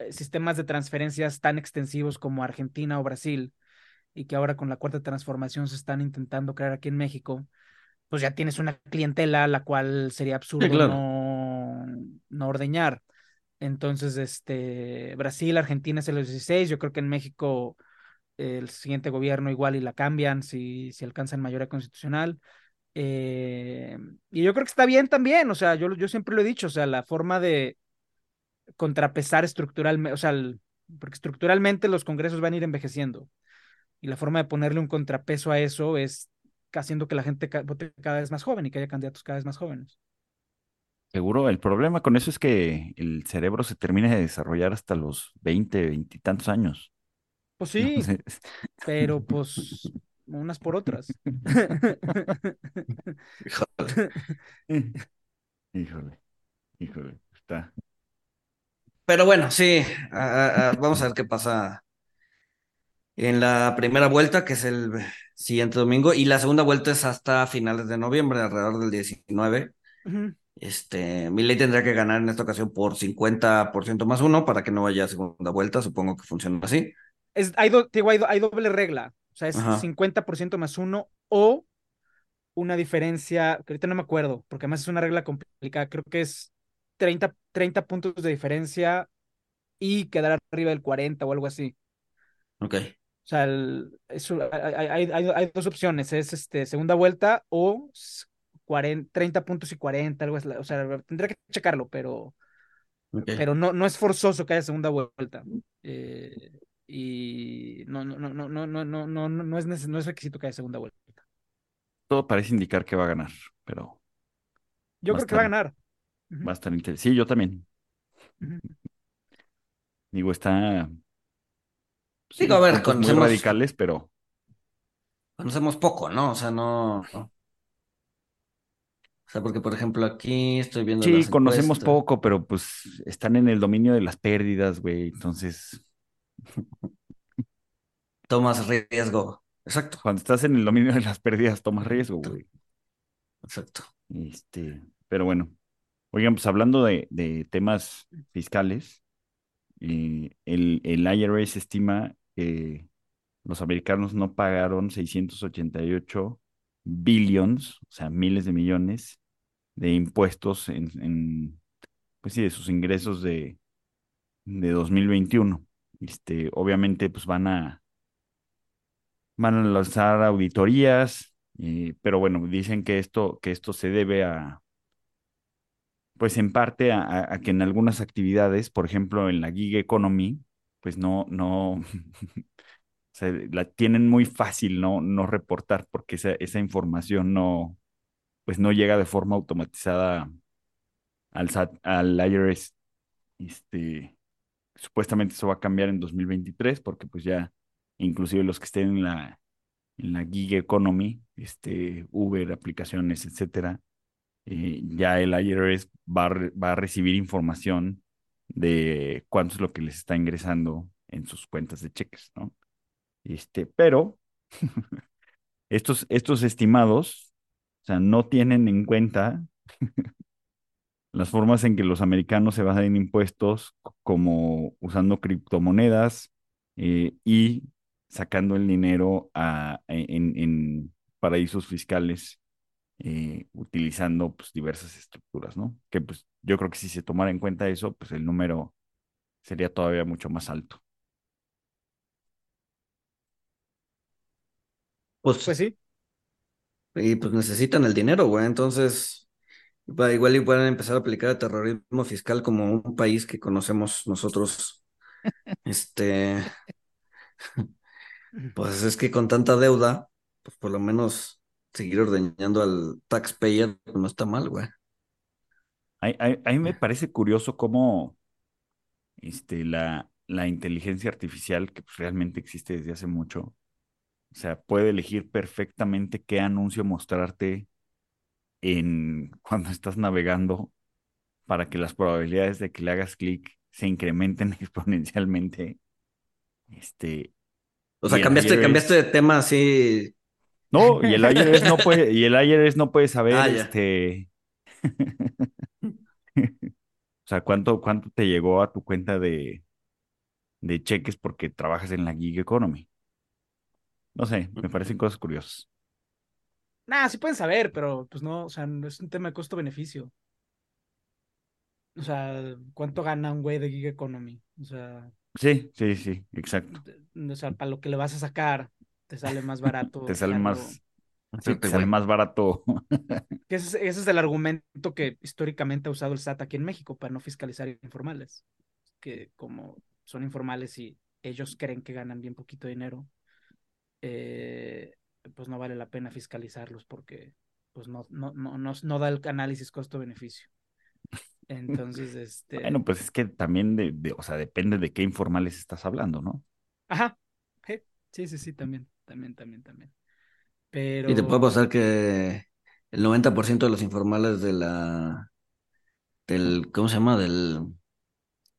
sistemas de transferencias tan extensivos como Argentina o Brasil y que ahora con la cuarta transformación se están intentando crear aquí en México, pues ya tienes una clientela a la cual sería absurdo no, no ordeñar. Entonces, este, Brasil, Argentina es el 16, yo creo que en México el siguiente gobierno igual y la cambian si, si alcanzan mayoría constitucional. Eh, y yo creo que está bien también, o sea, yo, yo siempre lo he dicho, o sea, la forma de contrapesar estructuralmente, o sea, porque estructuralmente los congresos van a ir envejeciendo y la forma de ponerle un contrapeso a eso es haciendo que la gente vote cada vez más joven y que haya candidatos cada vez más jóvenes. Seguro, el problema con eso es que el cerebro se termina de desarrollar hasta los 20, 20 y tantos años. Pues sí, pero pues unas por otras. híjole. híjole, híjole, está. Pero bueno, sí, vamos a ver qué pasa en la primera vuelta, que es el siguiente domingo, y la segunda vuelta es hasta finales de noviembre, alrededor del 19. Este, Milei tendría que ganar en esta ocasión por 50% más uno para que no vaya a segunda vuelta, supongo que funciona así es, hay, hay, doble regla. O sea, es 50% más uno o una diferencia, que ahorita no me acuerdo, porque además es una regla complicada. Creo que es 30, 30 puntos de diferencia y quedar arriba del 40 o algo así. Ok. O sea, hay, hay, dos opciones, es este, segunda vuelta o 40, 30 puntos y 40, algo así. O sea, tendría que checarlo, pero, pero no, no es forzoso que haya segunda vuelta. Eh, y no, no, no, no, no, no, no, no, no es, no es requisito que haya segunda vuelta. Todo parece indicar que va a ganar, pero. Yo creo que va a ganar. Va a estar interesante. Sí, yo también. Digo, está. Sí, a ver, conocemos. Muy radicales, pero. Conocemos poco, ¿no? O sea, no. O sea, porque, por ejemplo, aquí estoy viendo. Sí, conocemos poco, pero pues están en el dominio de las pérdidas, güey. Entonces. Tomas riesgo. Exacto. Cuando estás en el dominio de las pérdidas, tomas riesgo, güey. Exacto. Este, pero bueno. Oigan, pues hablando de, temas fiscales, eh, el, el IRS estima que los americanos no pagaron 688 billions, o sea, miles de millones de impuestos en, en pues sí, de sus ingresos de, de 2021. Este, obviamente, pues van a, van a lanzar auditorías, eh, pero bueno, dicen que esto, que esto se debe a, pues en parte a, que en algunas actividades, por ejemplo, en la gig economy, pues no, no, se la tienen muy fácil no, no reportar porque esa, esa información no, pues no llega de forma automatizada al al IRS. Este, Supuestamente eso va a cambiar en 2023 porque pues ya inclusive los que estén en la, en la gig economy, este, Uber, aplicaciones, etcétera, eh, ya el IRS va a, va a recibir información de cuánto es lo que les está ingresando en sus cuentas de cheques, ¿no? Este, pero estos, estos estimados, o sea, no tienen en cuenta las formas en que los americanos se basan en impuestos, como usando criptomonedas eh, y sacando el dinero a, en, paraísos fiscales, eh, utilizando pues, diversas estructuras, ¿no? Que pues yo creo que si se tomara en cuenta eso, pues el número sería todavía mucho más alto. Pues, pues sí. Y pues necesitan el dinero, güey. Entonces, Igual y pueden empezar a aplicar el terrorismo fiscal como un país que conocemos nosotros. este, pues es que con tanta deuda, pues por lo menos seguir ordeñando al taxpayer pues no está mal, güey. A, mí me parece curioso cómo este, la, la inteligencia artificial, que pues realmente existe desde hace mucho, o sea, puede elegir perfectamente qué anuncio mostrarte en cuando estás navegando para que las probabilidades de que le hagas clic se incrementen exponencialmente. Este, O sea, cambiaste, cambiaste de tema así. No, y el IRS no puede, y el IRS no puede saber, Ah, este, o sea, cuánto, cuánto te llegó a tu cuenta de, de cheques porque trabajas en la gig economy. No sé, me parecen cosas curiosas. Nah, sí pueden saber, pero pues no, o sea, no es un tema de costo-beneficio. O sea, ¿cuánto gana un güey de gig economy? O sea, Sí, sí, sí, exacto. o sea, para lo que le vas a sacar, te sale más barato. Te sale más, sí, te sale más barato. Ese, es- ese es el argumento que históricamente ha usado el SAT aquí en México para no fiscalizar informales. Que como son informales y ellos creen que ganan bien poquito dinero, eh, pues no vale la pena fiscalizarlos porque pues no, no, no, no, no da el análisis costo-beneficio. Entonces, este. Bueno, pues es que también, de, de- o sea, depende de qué informales estás hablando, ¿no? Ajá. je, Sí, sí, sí, también, también, también, también. Pero. Y te puedo pasar que el 90% de los informales de la, del, ¿cómo se llama? Del,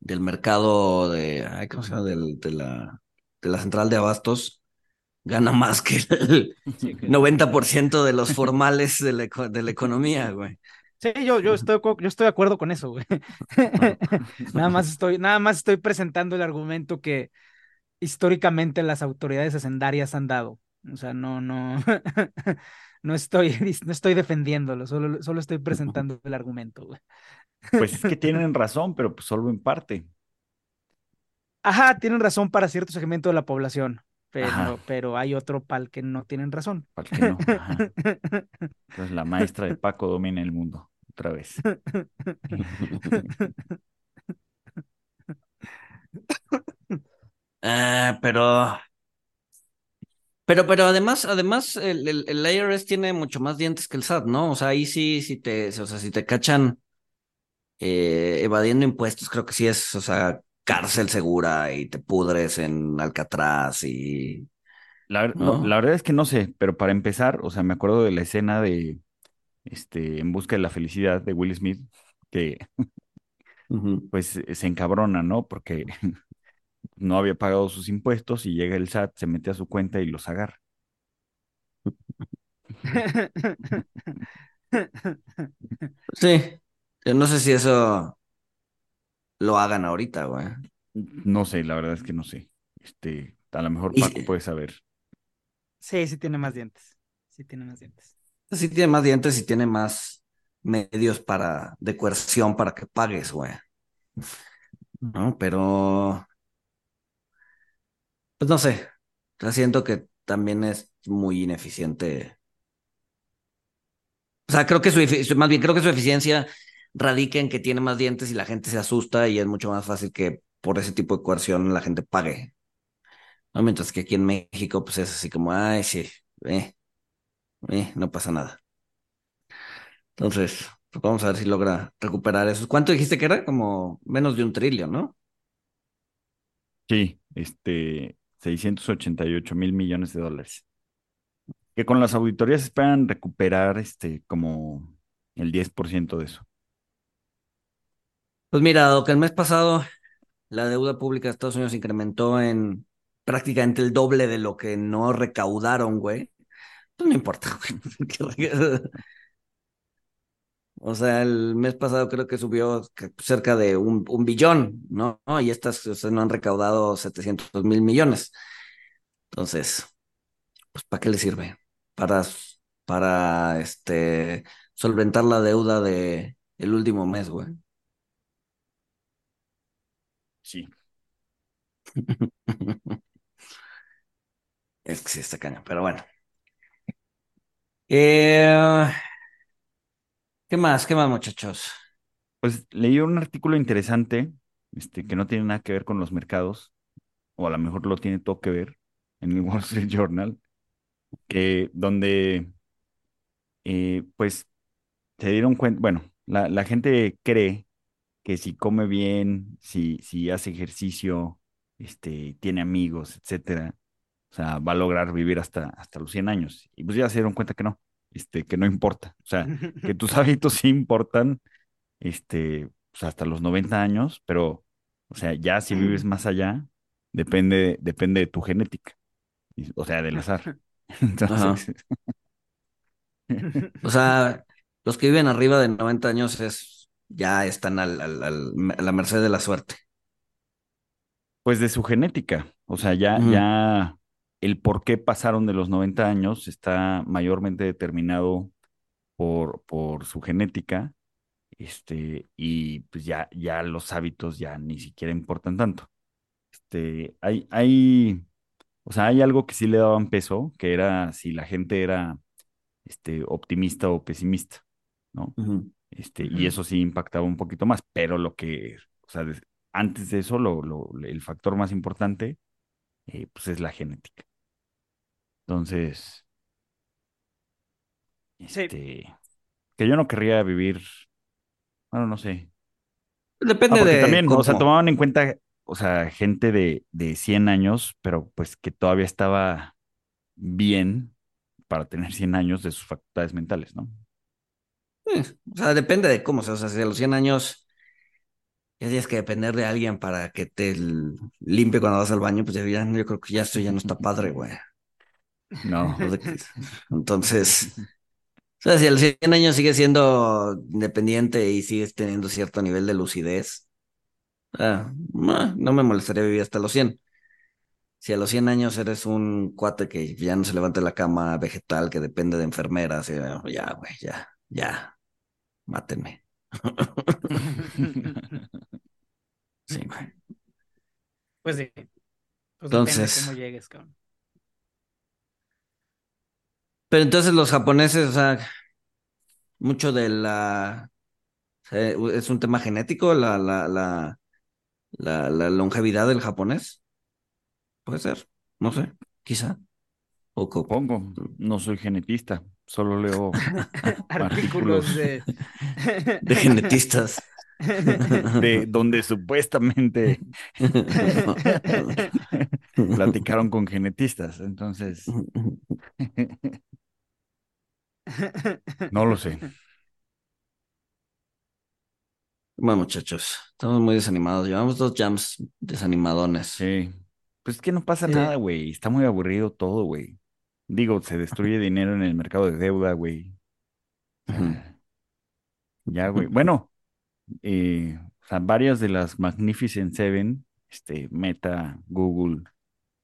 del mercado de, ay, ¿cómo se llama? Del, de la, de la central de abastos gana más que el Sí, que- 90% de los formales de la, de la economía, güey. Sí, yo, yo estoy, yo estoy de acuerdo con eso, güey. Nada más estoy, nada más estoy presentando el argumento que históricamente las autoridades hacendarias han dado. O sea, no, no, no estoy, no estoy defendiéndolo, solo, solo estoy presentando el argumento, güey. Pues es que tienen razón, pero pues solo en parte. Ajá, tienen razón para cierto segmento de la población, pero, Ajá. pero hay otro pal que no tienen razón. Para el que no. Ajá. Entonces la maestra de Paco domina el mundo, otra vez. Ah, pero, pero, pero además, además, el, el, el IRS tiene mucho más dientes que el SAT, ¿no? O sea, ahí sí, si te, o sea, si te cachan eh, evadiendo impuestos, creo que sí es, o sea, cárcel segura y te pudres en Alcatraz y La, ver- no, ¿No? la verdad es que no sé, pero para empezar, o sea, me acuerdo de la escena de este, En busca de la felicidad de Will Smith, que pues se encabrona, ¿no? Porque no había pagado sus impuestos y llega el SAT, se mete a su cuenta y los agarra. Sí, yo no sé si eso lo hagan ahorita, güey. No sé, la verdad es que no sé. Este, a lo mejor Y- Paco puede saber. Sí, sí tiene más dientes. Sí tiene más dientes. Sí tiene más dientes y tiene más medios para, de coerción para que pagues, güey. ¿No? Pero, pues no sé. Siento que también es muy ineficiente. O sea, creo que su, más bien creo que su eficiencia radica en que tiene más dientes y la gente se asusta y es mucho más fácil que por ese tipo de coerción la gente pague. ¿No? Mientras que aquí en México, pues es así como, ay, sí, no pasa nada. Entonces, pues vamos a ver si logra recuperar eso. ¿Cuánto dijiste que era? Como menos de un trillón, ¿no? Sí, este, 688 mil millones de dólares. Que con las auditorías esperan recuperar este, como el 10% de eso. Pues mira, dado que el mes pasado la deuda pública de Estados Unidos incrementó en prácticamente el doble de lo que no recaudaron, güey. Pues no importa, güey. O sea, el mes pasado creo que subió cerca de un, un billón, ¿no? Y estas o sea, no han recaudado 700 mil millones. Entonces, pues ¿para qué le sirve? Para, para este, solventar la deuda de el último mes, güey. Sí. Es que sí está cañón, pero bueno. Eh, ¿qué más? ¿Qué más, muchachos? Pues leí un artículo interesante, este, que no tiene nada que ver con los mercados, o a lo mejor lo tiene todo que ver, en el Wall Street Journal, que donde eh, pues se dieron cuenta, bueno, la, gente cree que si come bien, si, si hace ejercicio, este, tiene amigos, etcétera, o sea, va a lograr vivir hasta, hasta los 100 años. Y pues ya se dieron cuenta que no, este, que no importa. O sea, que tus hábitos sí importan, este, pues hasta los 90 años, pero, o sea, ya si vives más allá, depende, depende de tu genética. o sea, del azar. Entonces, O sea, los que viven arriba de 90 años es, ya están al, al- al- a la merced de la suerte. pues de su genética. O sea, ya, ya el por qué pasaron de los 90 años está mayormente determinado por, por su genética. Este, y pues ya, ya los hábitos ya ni siquiera importan tanto. Este, hay, hay, o sea, hay algo que sí le daban peso, que era si la gente era este, optimista o pesimista, ¿no? Este, y eso sí impactaba un poquito más, pero lo que, o sea, antes de eso, lo, lo- el factor más importante, eh, pues es la genética. Entonces, Sí. este, que yo no querría vivir, bueno, no sé. Depende Ah, de también, o sea, cómo. tomaban en cuenta, o sea, gente de, de 100 años, pero pues que todavía estaba bien para tener 100 años de sus facultades mentales, ¿no? Eh, o sea, depende de cómo. O sea, si a los 100 años ya tienes que depender de alguien para que te limpie cuando vas al baño, pues ya, ya- yo creo que ya esto ya no está padre, güey. No. Entonces, o sea, si a los 100 años sigues siendo independiente y sigues teniendo cierto nivel de lucidez, ah, no, me molestaría vivir hasta los 100. Si a los 100 años eres un cuate que ya no se levanta de la cama vegetal, que depende de enfermeras, ah, ya, güey, ya, ya, mátenme. Sí, güey. Pues sí. Pues Entonces- cómo llegues, cabrón. Pero entonces los japoneses, o sea, mucho de la... eh, ¿Es un tema genético la, la, la, la, la longevidad del japonés? Puede ser, no sé, quizá. O Supongo, no soy genetista, solo leo Artículos artículos de... de genetistas. de donde supuestamente platicaron con genetistas. Entonces, no lo sé. Bueno, muchachos, estamos muy desanimados. Llevamos dos jams desanimadones. Sí. Pues es que no pasa Sí. nada, güey. Está muy aburrido todo, güey. Digo, se destruye dinero en el mercado de deuda, güey. Ujú. Ya, güey. Bueno, eh, o sea, varias de las Magnificent Seven, este, Meta, Google,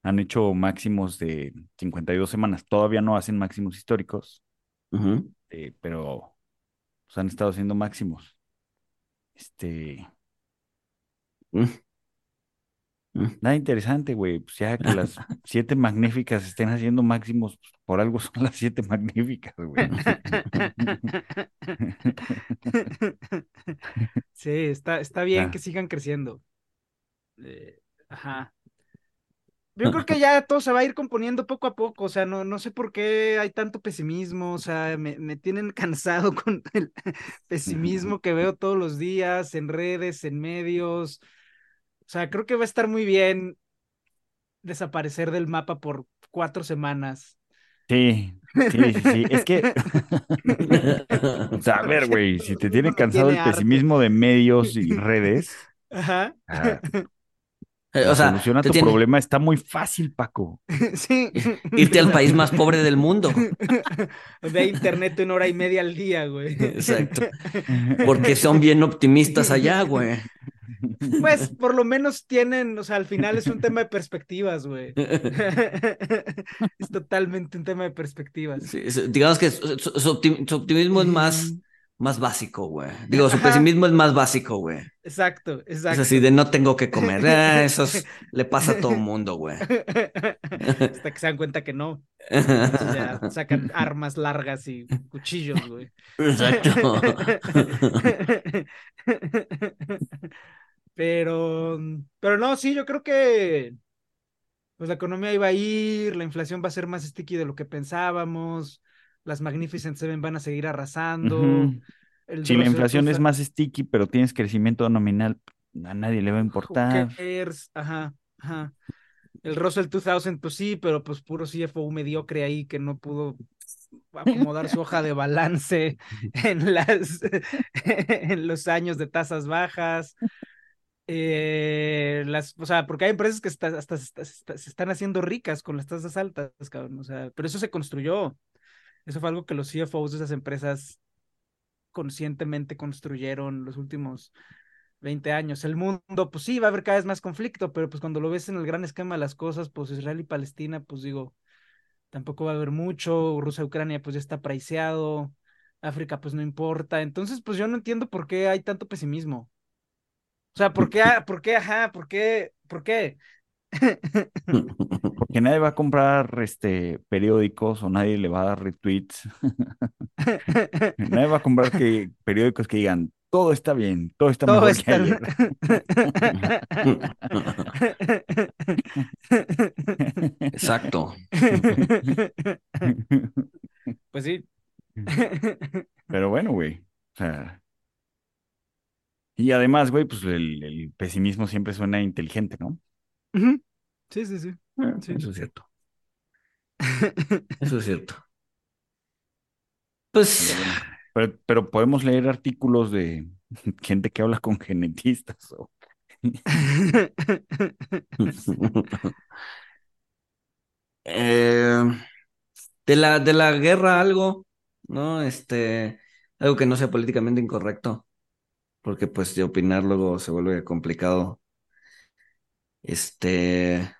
han hecho máximos de 52 semanas. Todavía no hacen máximos históricos, Ujú. eh, pero pues, han estado haciendo máximos. Este, Mm. Mm. nada interesante, güey. Pues ya que las siete magníficas estén haciendo máximos, pues, por algo son las siete magníficas, güey. Sí, está, está bien Ah. que sigan creciendo. Eh, ajá. Yo creo que ya todo se va a ir componiendo poco a poco, o sea, no, no sé por qué hay tanto pesimismo, o sea, me, me tienen cansado con el pesimismo que veo todos los días en redes, en medios. O sea, creo que va a estar muy bien desaparecer del mapa por cuatro semanas. Sí, sí, sí, sí. Es que, o sea, a ver, güey, si te tiene cansado el pesimismo de medios y redes, Ajá. ah, la o sea, solución a te tu tiene- problema está muy fácil, Paco. Sí. irte al país más pobre del mundo. Ve internet una hora y media al día, güey. Exacto. Porque son bien optimistas allá, güey. Pues por lo menos tienen, o sea, al final es un tema de perspectivas, güey. Es totalmente un tema de perspectivas. Sí, digamos que su, su- su optim- su optimismo es más, más básico, güey. Digo, su Ajá. pesimismo es más básico, güey. Exacto, Es exacto. así de no tengo que comer. Eh, eso es- le pasa a todo mundo, güey. Hasta que se dan cuenta que no. Entonces ya sacan armas largas y cuchillos, güey. Exacto. Pero, pero no, sí, yo creo que pues la economía iba a ir, la inflación va a ser más sticky de lo que pensábamos, las Magnificent Seven van a seguir arrasando. Si la inflación es 2000 más sticky, pero tienes crecimiento nominal, a nadie le va a importar. cares? Ajá, ajá. El Russell 2000, pues sí, pero pues puro CFO mediocre ahí que no pudo acomodar su hoja de balance en las en los años de tasas bajas. eh, las, o sea, porque hay empresas que hasta se están haciendo ricas con las tasas altas, cabrón, o sea, pero eso se construyó. Eso fue algo que los CFOs de esas empresas conscientemente construyeron los últimos 20 años. El mundo, pues sí, va a haber cada vez más conflicto, pero pues cuando lo ves en el gran esquema de las cosas, pues Israel y Palestina, pues digo, tampoco va a haber mucho, Rusia-Ucrania pues ya está praiciado, África pues no importa, entonces pues yo no entiendo por qué hay tanto pesimismo. O sea, ¿por qué, por qué, ajá, por qué, por qué? Porque nadie va a comprar este periódicos o nadie le va a dar retweets. nadie va a comprar que, periódicos que digan todo está bien, todo está todo mejor que ayer. Exacto. Pues sí. Pero bueno, güey. O sea. Y además, güey, pues el, pesimismo siempre suena inteligente, ¿no? Sí, sí, sí. Ah, eso es cierto. Eso es cierto. Pues. Pero, podemos leer artículos de gente que habla con genetistas o. Eh, de la, de la guerra algo, ¿no? Este, algo que no sea políticamente incorrecto, porque pues de opinar luego se vuelve complicado. Este,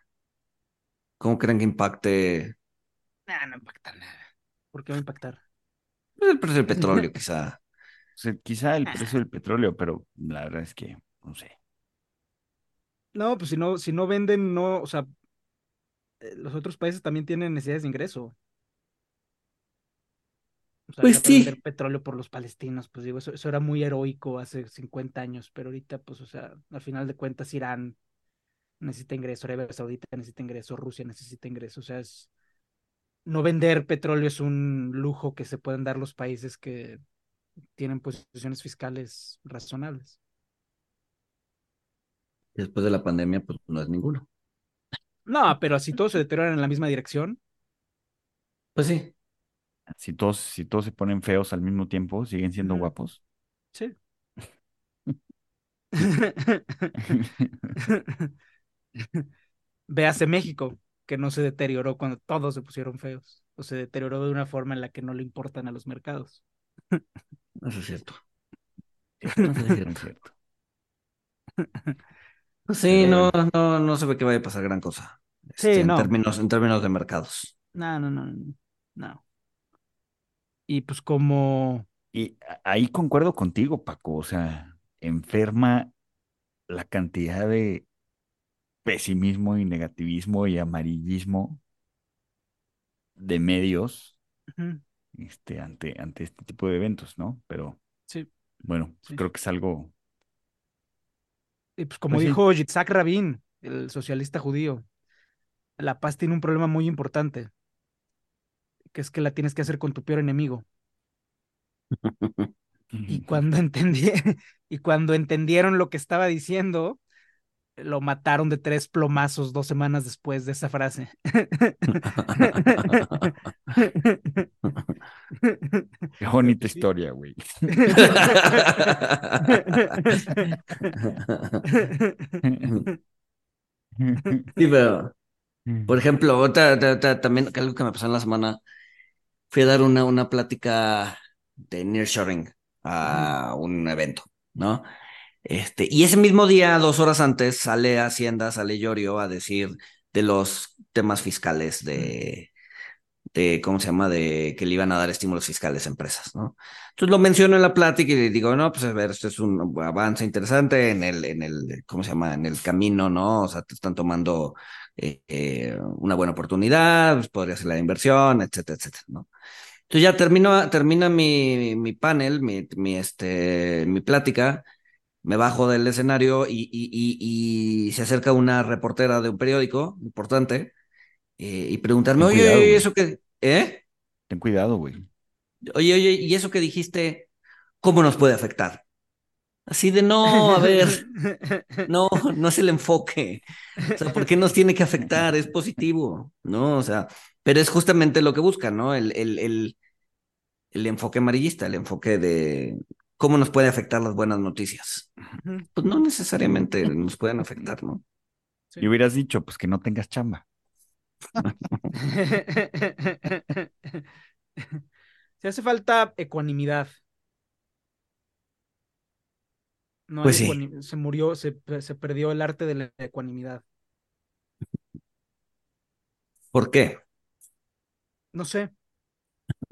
¿cómo creen que impacte? Nah, no impacta nada. ¿Por qué va a impactar? Pues el precio del petróleo, quizá. quizá el precio del petróleo, pero la verdad es que no sé. No, pues si no, si no venden, no, o sea, eh, los otros países también tienen necesidades de ingreso. O sea, pues sí. vender petróleo por los palestinos, pues digo, eso, eso era muy heroico hace 50 años, pero ahorita, pues, o sea, al final de cuentas, Irán necesita ingreso, Arabia Saudita necesita ingreso, Rusia necesita ingreso, o sea, es no vender petróleo es un lujo que se pueden dar los países que tienen posiciones fiscales razonables. Después de la pandemia, pues no es ninguno. No, pero si todos se deterioran en la misma dirección. Pues sí. Si todos, si todos se ponen feos al mismo tiempo, siguen siendo guapos. Sí. Véase México que no se deterioró cuando todos se pusieron feos, o se deterioró de una forma en la que no le importan a los mercados. Eso es cierto. Eso es cierto. Sí, no, no, no se ve que vaya a pasar gran cosa. sí, este, en términos, en términos de mercados. No, no, no, no. Y pues como. Y ahí concuerdo contigo, Paco. O sea, enferma la cantidad de pesimismo y negativismo y amarillismo de medios este, ante, ante este tipo de eventos, ¿no? Pero sí. bueno, pues creo que es algo. Y pues como pues dijo Yitzhak Rabin, el socialista judío, la paz tiene un problema muy importante, que es que la tienes que hacer con tu peor enemigo. y cuando entendí, y cuando entendieron lo que estaba diciendo, lo mataron de tres plomazos dos semanas después de esa frase. Qué bonita historia, güey. Sí, pero, por ejemplo, también algo que me pasó en la semana, fui a dar una, una plática de nearshoring a un evento, ¿no? Este, y ese mismo día, dos horas antes, sale Hacienda, sale Llorio a decir de los temas fiscales de, de, ¿cómo se llama? De que le iban a dar estímulos fiscales a empresas, ¿no? Entonces lo menciono en la plática y le digo, no, pues a ver, esto es un avance interesante en el, en el, ¿cómo se llama? En el camino, ¿no? O sea, te están tomando eh, eh, una buena oportunidad, pues podría ser la inversión, etcétera, etcétera, ¿no? Entonces ya termino, termina mi, mi panel, mi, mi, este, mi plática me bajo del escenario y, y, se acerca una reportera de un periódico importante eh, y preguntarme, oye, oye, eso que, ¿eh? Ten cuidado, güey. Oye, oye, ¿y eso que dijiste, cómo nos puede afectar? Así de no, a ver, no, no es el enfoque. O sea, ¿por qué nos tiene que afectar? Es positivo, ¿no? O sea, pero es justamente lo que buscan, ¿no? El, el, el, el enfoque amarillista, el enfoque de, ¿cómo nos puede afectar las buenas noticias? Pues no necesariamente nos pueden afectar, ¿no? Sí. Y hubieras dicho, pues que no tengas chamba. Se hace falta ecuanimidad. No Pues sí. Se murió, se, se perdió el arte de la ecuanimidad. ¿Por qué? No sé.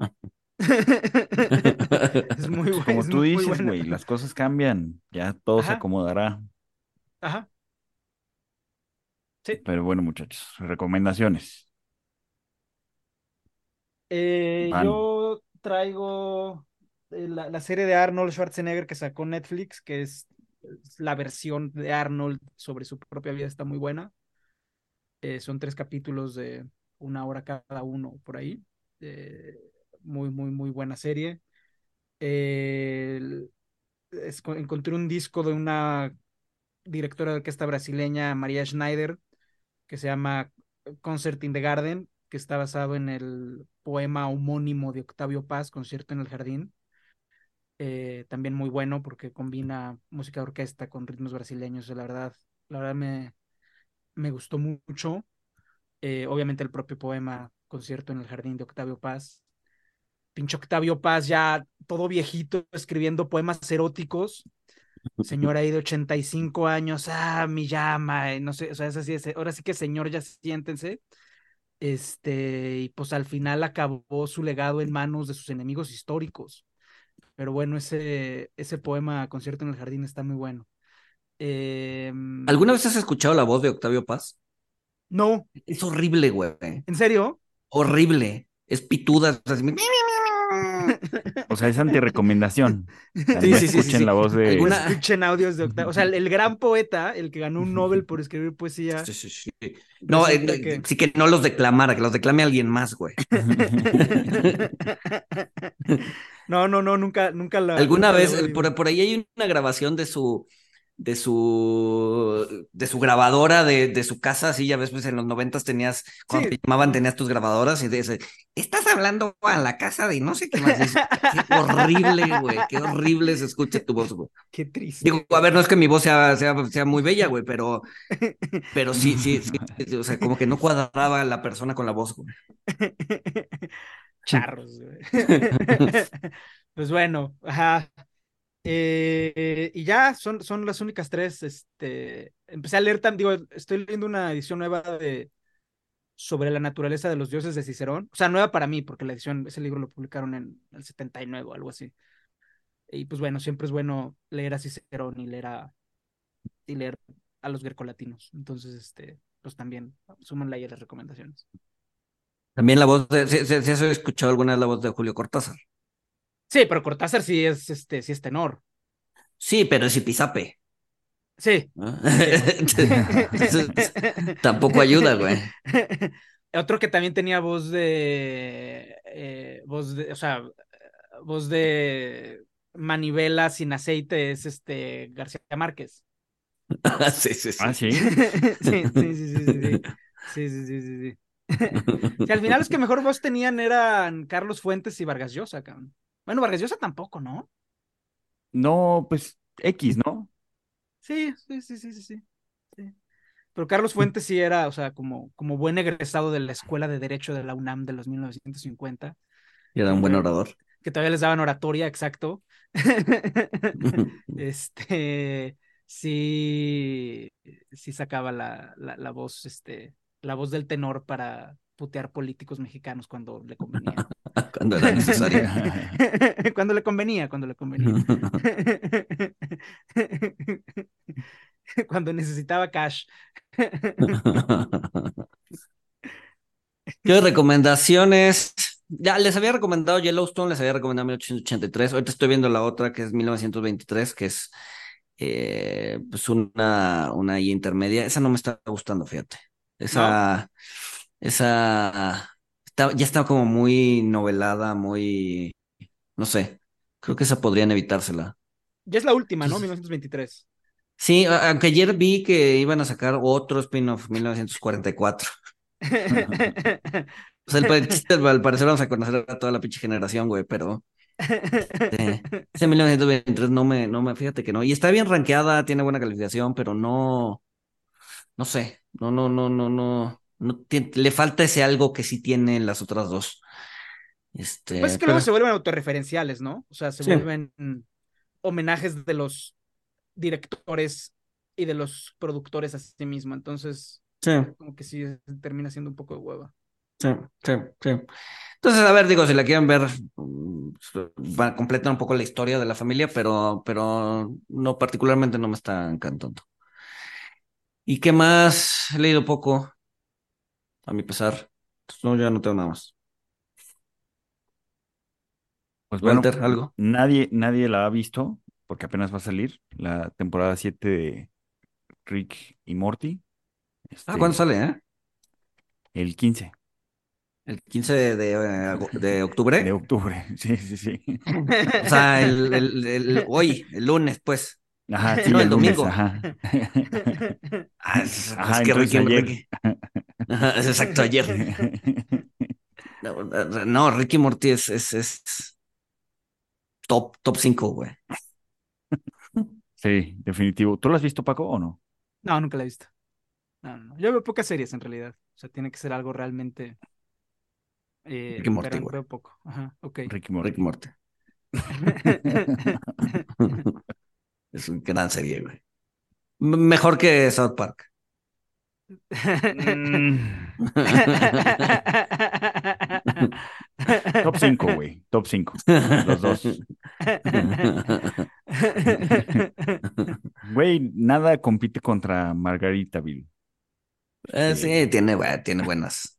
Es muy bu- Como tú dices, bueno. güey, las cosas cambian, ya todo se acomodará. Ajá. Sí. Pero bueno, muchachos, recomendaciones. Eh, yo traigo eh, la, la serie de Arnold Schwarzenegger que sacó Netflix, que es, es la versión de Arnold sobre su propia vida, está muy buena. Eh, son tres capítulos de una hora cada uno por ahí. Eh, muy, muy, muy buena serie. Encontré un disco de una directora de orquesta brasileña, María Schneider, que se llama Concert in the Garden, que está basado en el poema homónimo de Octavio Paz, Concierto en el Jardín. Eh, también muy bueno porque combina música de orquesta con ritmos brasileños. La verdad, la verdad me, me gustó mucho. Eh, obviamente el propio poema Concierto en el Jardín de Octavio Paz. Pinche Octavio Paz ya todo viejito escribiendo poemas eróticos. Señor ahí de 85 años, ah, mi llama, eh, no sé, o sea, es así, es- ahora sí que señor, ya siéntense. Este, y pues al final acabó su legado en manos de sus enemigos históricos. Pero bueno, ese, ese poema Concierto en el Jardín está muy bueno. Em, ¿Alguna vez has escuchado la voz de Octavio Paz? No, Es horrible, güey. ¿en serio? Horrible. Es pituda. o sea, así, O sea, es antirecomendación. O sea, Sí, no sí, sí, sí, escuchen sí. la voz de... Alguna- Escuchen audios de Octavio. O sea, el, el gran poeta, el que ganó un Nobel por escribir poesía. Sí, sí, sí. No, eh, eh, que- sí que no los declamara, que los declame alguien más, güey. No, no, no, nunca, nunca la. Alguna nunca vez, eh, por, por ahí hay una grabación de su, de su, de su grabadora de, de su casa, así ya ves, pues en los noventas tenías, cuando Sí. te llamaban tenías tus grabadoras y dice, estás hablando a la casa de no sé qué más. Dices, qué horrible, güey, qué horrible se escucha tu voz, güey. Qué triste. Digo, a ver, no es que mi voz sea, sea, sea muy bella, güey, pero, pero sí, sí, sí, o sea, como que no cuadraba la persona con la voz, güey. Charros, güey. Pues bueno, ajá. Eh, y ya son, son las únicas tres. Este, empecé a leer, digo, estoy leyendo una edición nueva de sobre la naturaleza de los dioses de Cicerón. O sea, nueva para mí, porque la edición, ese libro lo publicaron en el 79 o algo así. Y pues bueno, siempre es bueno leer a Cicerón y leer a, y leer a los grecolatinos. Entonces, este, pues también súmenle ahí a las recomendaciones. También la voz de, ¿se, se, se has escuchado alguna vez la voz de Julio Cortázar? Sí, pero Cortázar sí es, este, sí es tenor. Sí, pero es Ipizape. Sí. tampoco ayuda, güey. Otro que también tenía voz de, eh, voz de, o sea, voz de manivela sin aceite es este García Márquez. sí, sí, sí. Ah, sí. sí, sí, sí, sí, sí, sí. Sí, sí, sí, sí, sí. Sí, al final los que mejor voz tenían eran Carlos Fuentes y Vargas Llosa, cabrón. Bueno, Vargas Llosa tampoco, ¿no? No, pues X, ¿no? Sí, sí, sí, sí, sí, sí. Pero Carlos Fuentes sí era, o sea, como, como buen egresado de la Escuela de Derecho de la UNAM de los 1950, Y era un buen orador. que todavía les daban oratoria, exacto. Este, sí, sí sacaba la, la, la voz, este, la voz del tenor para putear políticos mexicanos cuando le convenía. Cuando era necesario. cuando le convenía, cuando le convenía. cuando necesitaba cash. ¿Qué recomendaciones? Ya les había recomendado Yellowstone, les había recomendado 1883. Ahorita estoy viendo la otra que es 1923, que es eh, pues una, una intermedia. Esa no me está gustando, fíjate. Esa, esa está, ya está como muy novelada, muy, no sé. Creo que esa podrían evitársela. Ya es la última, ¿no? Entonces- 1923. Sí, aunque ayer vi que iban a sacar otro spin-off, 1944. O sea, el chiste, al parecer vamos a conocer a toda la pinche generación, güey, pero. Ese 1923 no me, no me, fíjate que no. Y está bien rankeada, tiene buena calificación, pero no, no sé, no, no, no, no, no, no le falta ese algo que sí tienen las otras dos. Este, Pues es que pero- luego se vuelven autorreferenciales, ¿no? O sea, se Sí. vuelven homenajes de los directores y de los productores a sí mismo. Entonces, sí, como que sí termina siendo un poco de hueva. sí, sí, sí. Entonces, a ver, digo, si la quieren ver, mm, va a completar un poco la historia de la familia, pero, pero no particularmente no me está encantando. ¿Y qué más? He leído poco, a mi pesar. Entonces, no, ya no tengo nada más. Pues bueno, Walter, ¿algo? nadie, nadie la ha visto porque apenas va a salir la temporada 7 de Rick y Morty. Ah, Este, ¿cuándo sale, eh? El 15 El 15 de, de, eh, de octubre. de octubre. Sí, sí, sí. O sea, el, el- el- hoy, el lunes, pues. Ajá, sí, No, el domingo. ajá. Ah, es, Ajá, es que Ricky, ayer. Ricky- Ajá, es exacto, ayer. No, no, Ricky Morty es, es, es top, top 5, güey. Sí, definitivo. ¿Tú lo has visto, Paco, o no? No, nunca la he visto. No, no, no. Yo veo pocas series en realidad. O sea, tiene que ser algo realmente. Eh, Ricky Morty, veo poco. Ajá. Ricky Morty. Ricky Morty. Es una gran serie, güey. Mejor que South Park. Mm, top 5, güey. Top 5. Los dos. Güey, nada compite contra Margaritaville. Eh, sí, tiene, tiene buenas.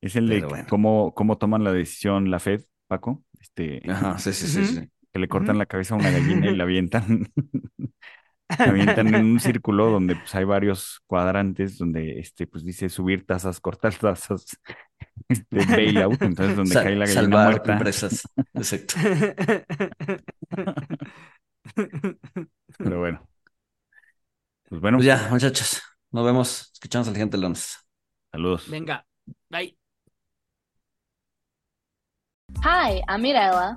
Es el de bueno. cómo, cómo toman la decisión la Fed, Paco. Este, Ajá, sí, sí, sí, sí. Que le cortan la cabeza a una gallina y la avientan. la avientan en un círculo donde pues, hay varios cuadrantes donde este, pues dice subir tasas, cortar tasas, este, bailout, entonces donde Sa- cae la gallina salvar muerta. empresas. Exacto. Pero bueno. Pues bueno, Pues ya, muchachos. Nos vemos. Escuchamos al siguiente lunes. saludos. Venga, bye. Hi, I'm Mirella.